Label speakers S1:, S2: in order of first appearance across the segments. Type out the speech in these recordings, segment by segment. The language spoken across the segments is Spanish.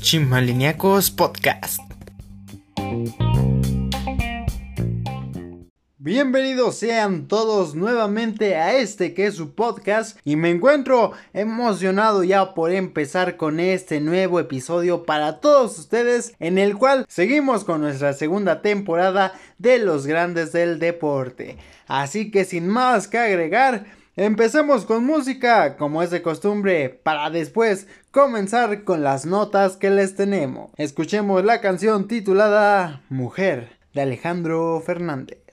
S1: Chimaliniacos Podcast.
S2: Bienvenidos sean todos nuevamente a este que es su podcast y me encuentro emocionado ya por empezar con este nuevo episodio para todos ustedes en el cual seguimos con nuestra segunda temporada de los grandes del deporte. Así que sin más que agregar, empecemos con música como es de costumbre para después comenzar con las notas que les tenemos. Escuchemos la canción titulada Mujer de Alejandro Fernández.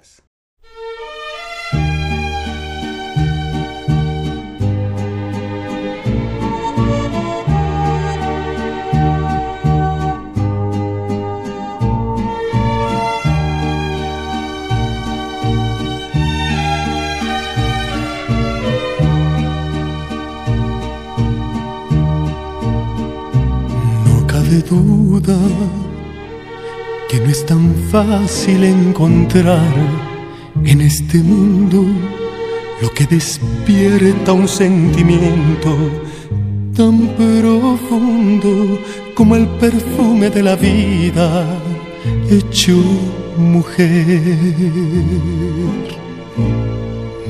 S3: Duda que no es tan fácil encontrar en este mundo lo que despierta un sentimiento tan profundo como el perfume de la vida hecho mujer.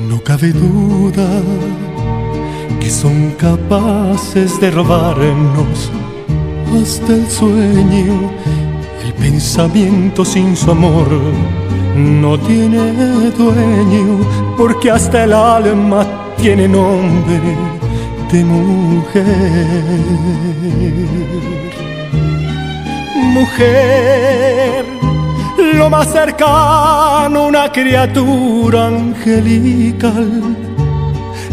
S3: No cabe duda que son capaces de robarnos hasta el sueño, el pensamiento sin su amor no tiene dueño, porque hasta el alma tiene nombre de mujer. Mujer, lo más cercano, una criatura angelical,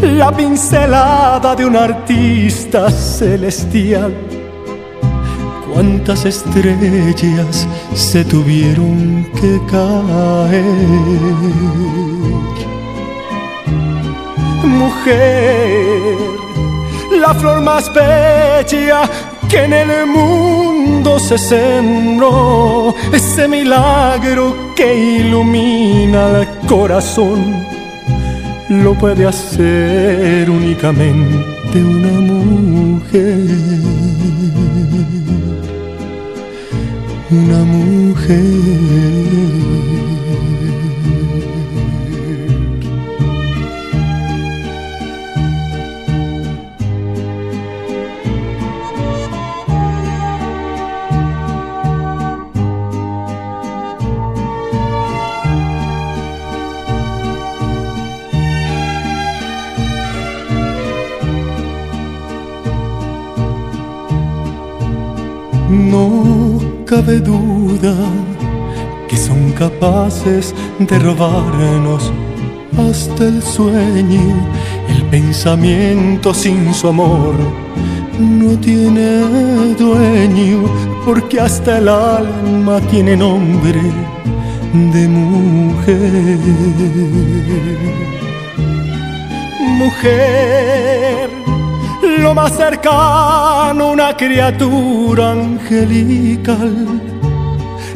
S3: la pincelada de un artista celestial cuántas estrellas se tuvieron que caer. Mujer, la flor más bella que en el mundo se sembró, ese milagro que ilumina el corazón, lo puede hacer únicamente una mujer una mujer. Cabe duda que son capaces de robarnos hasta el sueño, el pensamiento sin su amor no tiene dueño, porque hasta el alma tiene nombre de mujer. Mujer lo más cercano una criatura angelical,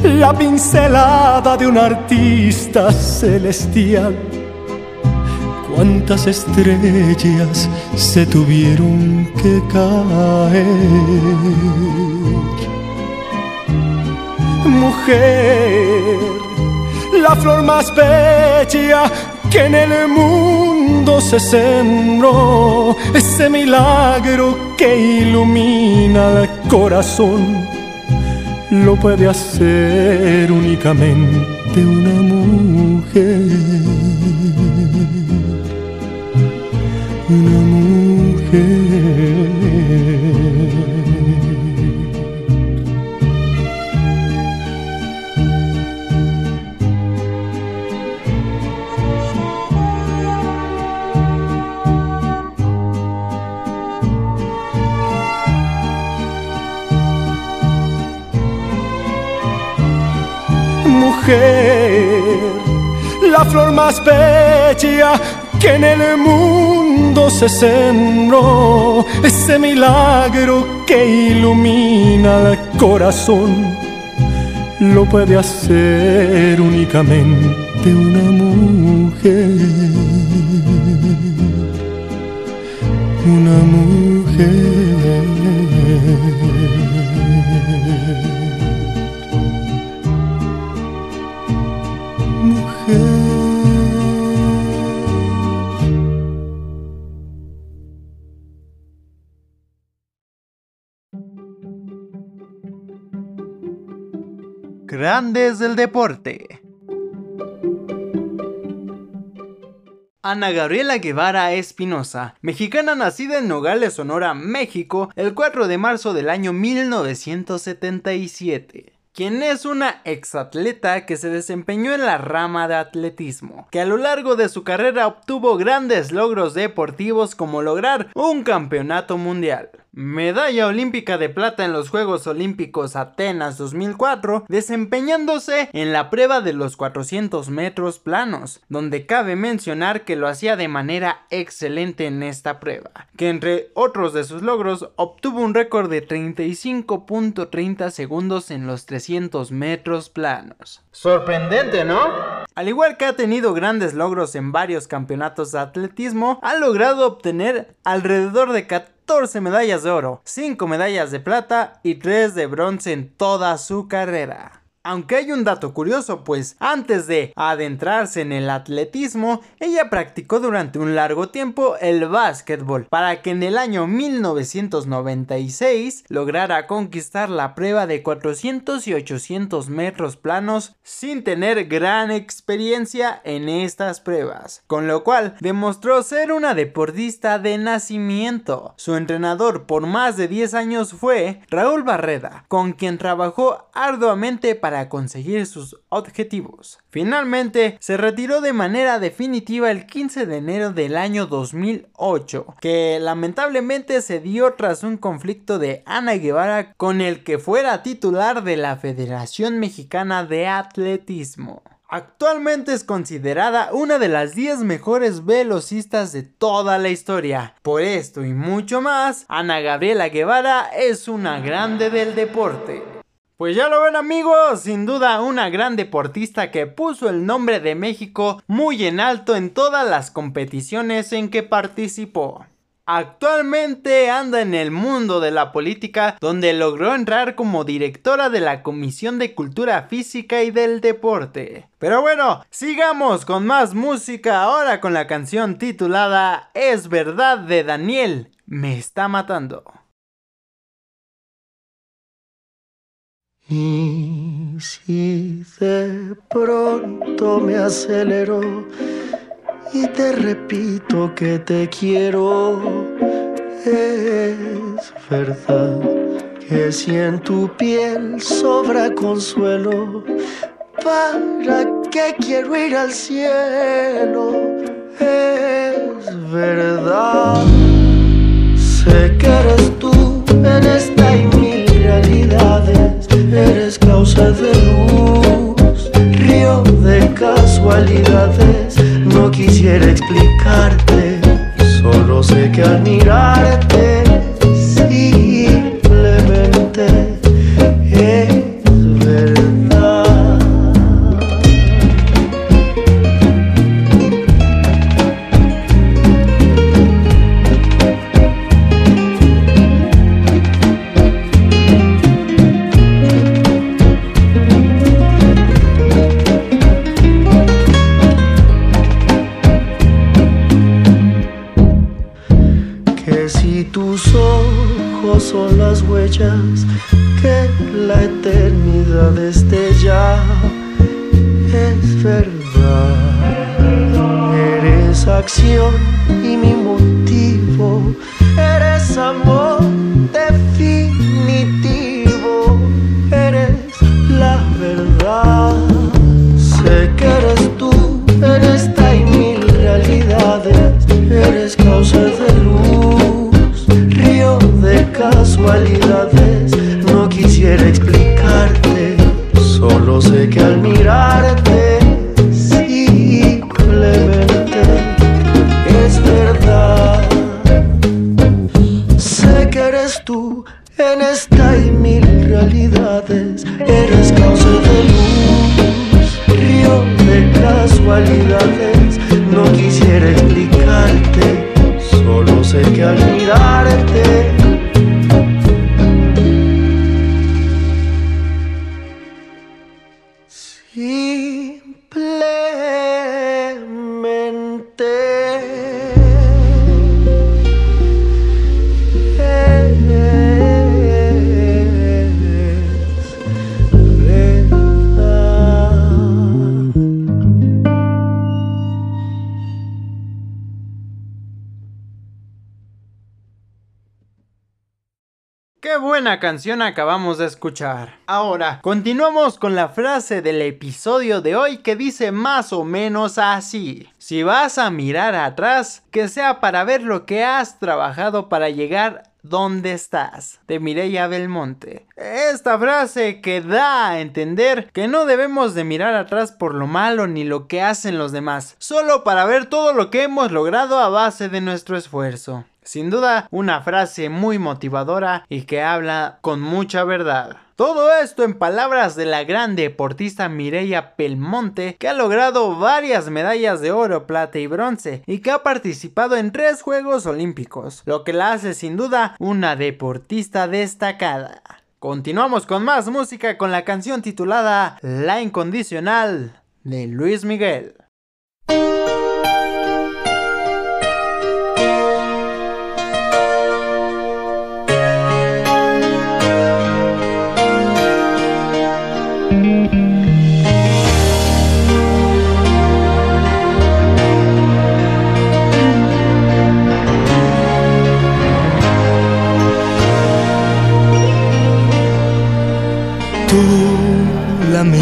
S3: la pincelada de un artista celestial. Cuántas estrellas se tuvieron que caer. Mujer, la flor más bella que en el mundo se sembró, ese milagro que ilumina el corazón, lo puede hacer únicamente una mujer. Una mujer. La flor más bella que en el mundo se sembró, ese milagro que ilumina el corazón, lo puede hacer únicamente una mujer. una mujer.
S2: Grandes del deporte. Ana Gabriela Guevara Espinosa, mexicana nacida en Nogales, Sonora, México, el 4 de marzo del año 1977 quien es una exatleta que se desempeñó en la rama de atletismo, que a lo largo de su carrera obtuvo grandes logros deportivos como lograr un campeonato mundial. Medalla olímpica de plata en los Juegos Olímpicos Atenas 2004, desempeñándose en la prueba de los 400 metros planos, donde cabe mencionar que lo hacía de manera excelente en esta prueba, que entre otros de sus logros obtuvo un récord de 35.30 segundos en los 300 metros planos.
S4: Sorprendente, ¿no?
S2: Al igual que ha tenido grandes logros en varios campeonatos de atletismo, ha logrado obtener alrededor de 14 medallas de oro, 5 medallas de plata y 3 de bronce en toda su carrera. Aunque hay un dato curioso, pues antes de adentrarse en el atletismo, ella practicó durante un largo tiempo el básquetbol, para que en el año 1996 lograra conquistar la prueba de 400 y 800 metros planos sin tener gran experiencia en estas pruebas, con lo cual demostró ser una deportista de nacimiento. Su entrenador por más de 10 años fue Raúl Barreda, con quien trabajó arduamente para conseguir sus objetivos. Finalmente, se retiró de manera definitiva el 15 de enero del año 2008, que lamentablemente se dio tras un conflicto de Ana Guevara con el que fuera titular de la Federación Mexicana de Atletismo. Actualmente es considerada una de las 10 mejores velocistas de toda la historia. Por esto y mucho más, Ana Gabriela Guevara es una grande del deporte. Pues ya lo ven amigos, sin duda una gran deportista que puso el nombre de México muy en alto en todas las competiciones en que participó. Actualmente anda en el mundo de la política donde logró entrar como directora de la Comisión de Cultura Física y del Deporte. Pero bueno, sigamos con más música ahora con la canción titulada Es verdad de Daniel, me está matando.
S5: Y si de pronto me acelero y te repito que te quiero, es verdad que si en tu piel sobra consuelo, ¿para qué quiero ir al cielo? Es verdad, sé que eres tú en esta y mil realidades eres causa de luz, río de casualidades. No quisiera explicarte, solo sé que al mirarte,
S2: canción acabamos de escuchar. Ahora, continuamos con la frase del episodio de hoy que dice más o menos así. Si vas a mirar atrás, que sea para ver lo que has trabajado para llegar ¿Dónde estás? de Mireia Belmonte. Esta frase que da a entender que no debemos de mirar atrás por lo malo ni lo que hacen los demás, solo para ver todo lo que hemos logrado a base de nuestro esfuerzo. Sin duda, una frase muy motivadora y que habla con mucha verdad. Todo esto en palabras de la gran deportista Mireia Pelmonte, que ha logrado varias medallas de oro, plata y bronce y que ha participado en tres Juegos Olímpicos, lo que la hace sin duda una deportista destacada. Continuamos con más música con la canción titulada La Incondicional de Luis Miguel.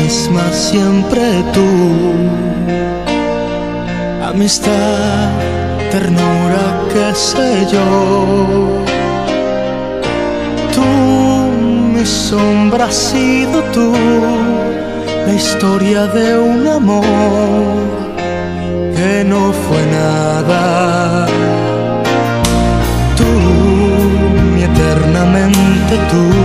S6: Misma siempre tú. Amistad, ternura, qué sé yo. Tú, mi sombra, has sido tú. La historia de un amor que no fue nada. Tú, mi eternamente tú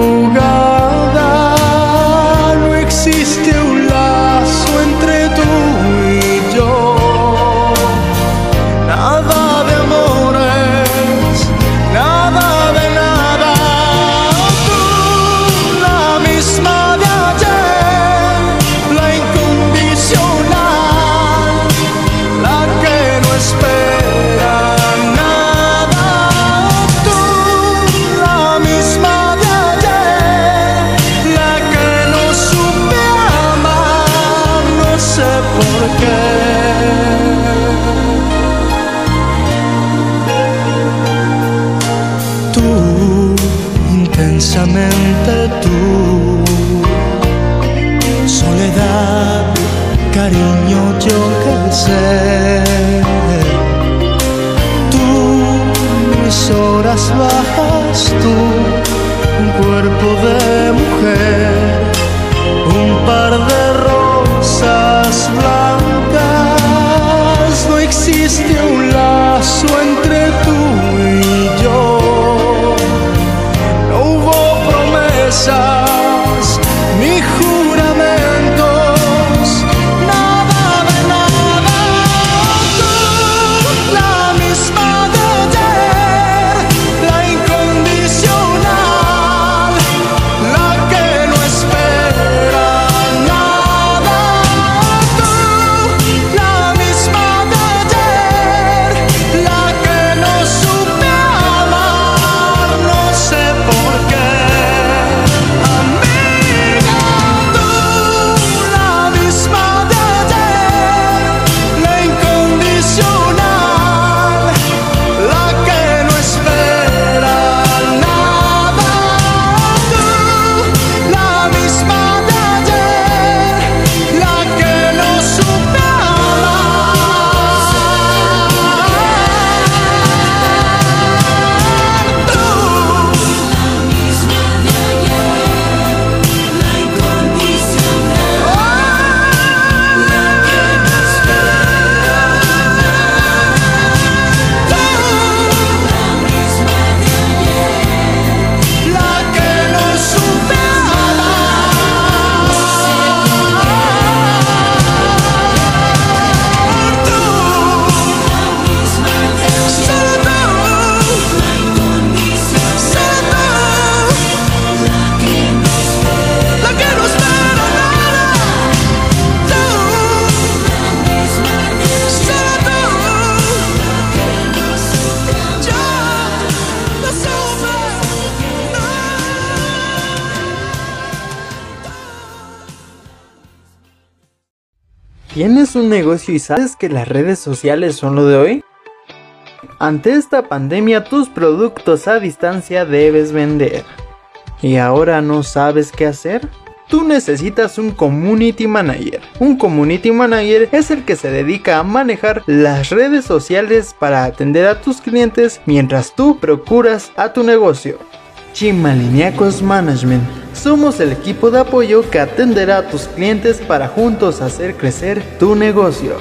S2: ¿Tienes un negocio y sabes que las redes sociales son lo de hoy? Ante esta pandemia tus productos a distancia debes vender. ¿Y ahora no sabes qué hacer? Tú necesitas un community manager. Un community manager es el que se dedica a manejar las redes sociales para atender a tus clientes mientras tú procuras a tu negocio. Chimaliniacos Management. Somos el equipo de apoyo que atenderá a tus clientes para juntos hacer crecer tu negocio.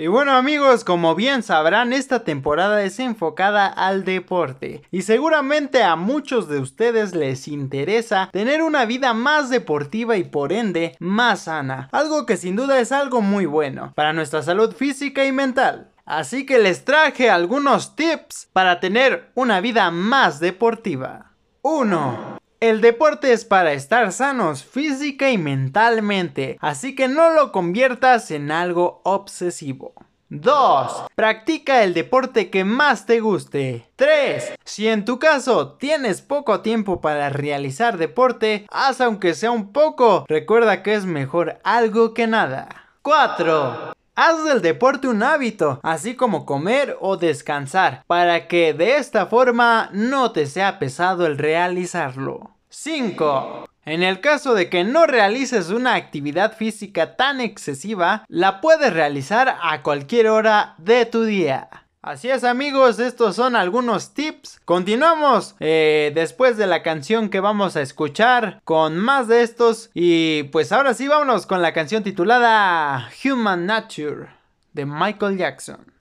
S2: Y bueno amigos, como bien sabrán, esta temporada es enfocada al deporte y seguramente a muchos de ustedes les interesa tener una vida más deportiva y por ende más sana, algo que sin duda es algo muy bueno para nuestra salud física y mental. Así que les traje algunos tips para tener una vida más deportiva. 1. El deporte es para estar sanos física y mentalmente, así que no lo conviertas en algo obsesivo. 2. Practica el deporte que más te guste. 3. Si en tu caso tienes poco tiempo para realizar deporte, haz aunque sea un poco. Recuerda que es mejor algo que nada. 4. Haz del deporte un hábito, así como comer o descansar, para que de esta forma no te sea pesado el realizarlo. 5. En el caso de que no realices una actividad física tan excesiva, la puedes realizar a cualquier hora de tu día. Así es amigos, estos son algunos tips. Continuamos eh, después de la canción que vamos a escuchar con más de estos. Y pues ahora sí vámonos con la canción titulada Human Nature de Michael Jackson.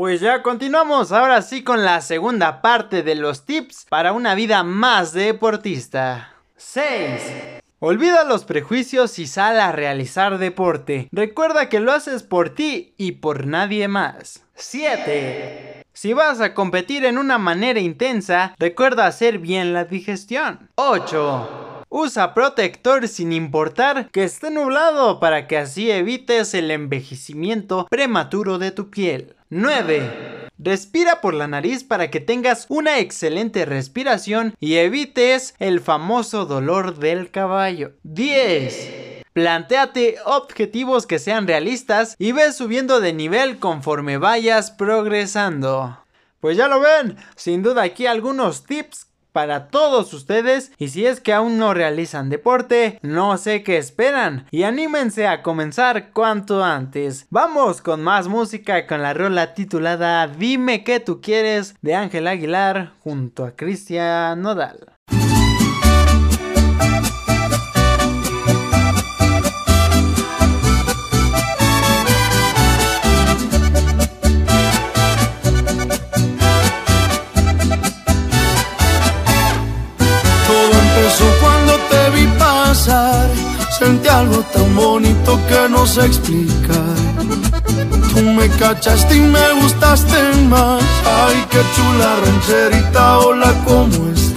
S2: Pues ya continuamos ahora sí con la segunda parte de los tips para una vida más deportista. 6. Olvida los prejuicios y sal a realizar deporte. Recuerda que lo haces por ti y por nadie más. 7. Si vas a competir en una manera intensa, recuerda hacer bien la digestión. 8. Usa protector sin importar que esté nublado para que así evites el envejecimiento prematuro de tu piel. 9. Respira por la nariz para que tengas una excelente respiración y evites el famoso dolor del caballo. 10. Plantéate objetivos que sean realistas y ve subiendo de nivel conforme vayas progresando. Pues ya lo ven, sin duda aquí algunos tips para todos ustedes y si es que aún no realizan deporte, no sé qué esperan y anímense a comenzar cuanto antes. Vamos con más música con la rola titulada Dime que tú quieres de Ángel Aguilar junto a Cristian Nodal.
S7: Sentí algo tan bonito que no sé explicar. Tú me cachaste y me gustaste más. Ay, qué chula rancherita, hola, ¿cómo estás?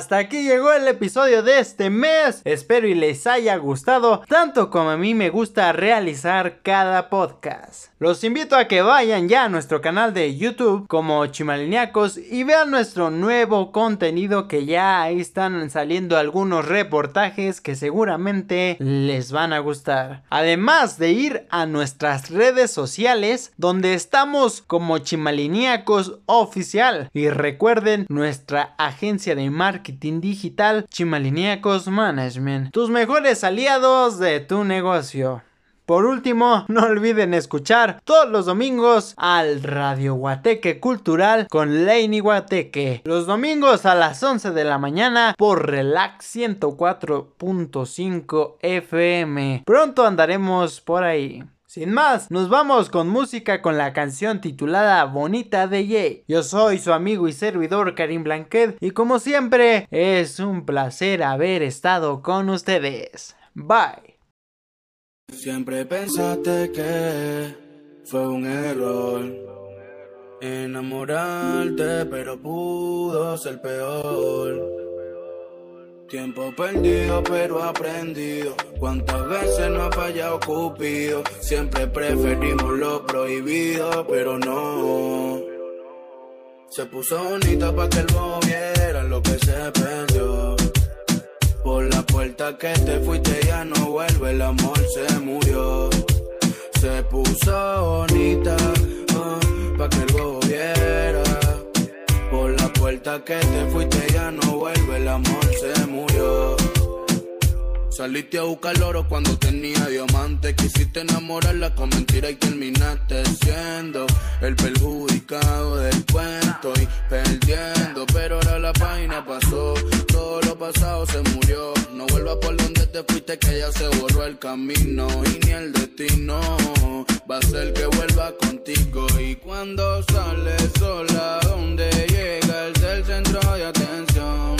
S2: Hasta aquí llegó el episodio de este mes. Espero y les haya gustado tanto como a mí me gusta realizar cada podcast. Los invito a que vayan ya a nuestro canal de YouTube como Chimaliniacos y vean nuestro nuevo contenido que ya ahí están saliendo algunos reportajes que seguramente les van a gustar. Además de ir a nuestras redes sociales donde estamos como Chimaliniacos oficial y recuerden nuestra agencia de marketing digital Chimaliniacos Management, tus mejores aliados de tu negocio. Por último, no olviden escuchar todos los domingos al Radio Guateque Cultural con Leini Guateque. Los domingos a las 11 de la mañana por Relax 104.5 FM. Pronto andaremos por ahí. Sin más, nos vamos con música con la canción titulada Bonita de Jay. Yo soy su amigo y servidor Karim Blanquet y como siempre es un placer haber estado con ustedes. Bye.
S8: Siempre pensaste que fue un error enamorarte, pero pudo ser peor. Tiempo perdido pero aprendido. Cuántas veces no ha fallado Cupido. Siempre preferimos lo prohibido, pero no. Se puso bonita para que el viera lo que se perdió. Por la puerta que te fuiste ya no vuelve, el amor se murió. Se puso bonita uh, pa' que el viera. Puerta que te fuiste ya no vuelve, el amor se murió. Saliste a buscar oro cuando tenía diamante. Quisiste enamorarla con mentira y terminaste siendo el perjudicado del cuento y perdiendo. Pero ahora la página pasó, todo lo pasado se murió. No vuelvas por donde te fuiste, que ya se borró el camino y ni el destino. Va a ser que vuelva contigo. Y cuando sale sola, donde llega el centro de atención,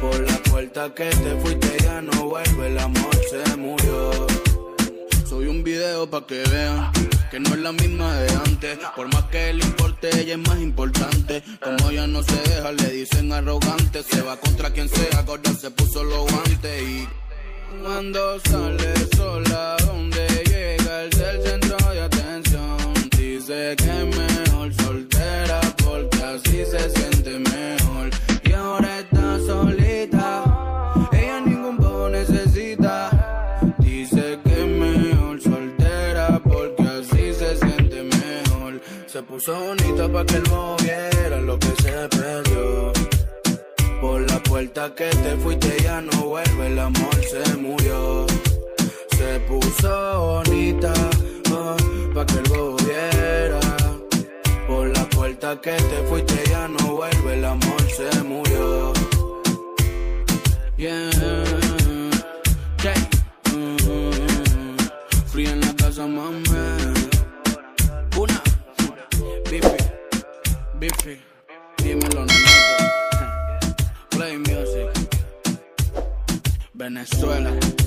S8: Por la puerta que te fuiste ya no vuelve, el amor se murió. Soy un video pa' que vean que no es la misma de antes. Por más que le importe, ella es más importante. Como ella no se deja, le dicen arrogante. Se va contra quien sea, gorda se puso los guantes y. Cuando sale sola, donde llega el del centro de atención. Dice que es mejor soltera porque así se siente mejor. Bonita para que el viera lo que se perdió. Por la puerta que te fuiste ya no vuelve, el amor se murió. Se puso bonita uh, pa' que el viera. Por la puerta que te fuiste ya no vuelve, el amor se murió. Yeah, yeah. En la casa, mami. Bifi, dímelo, no Play music. Venezuela.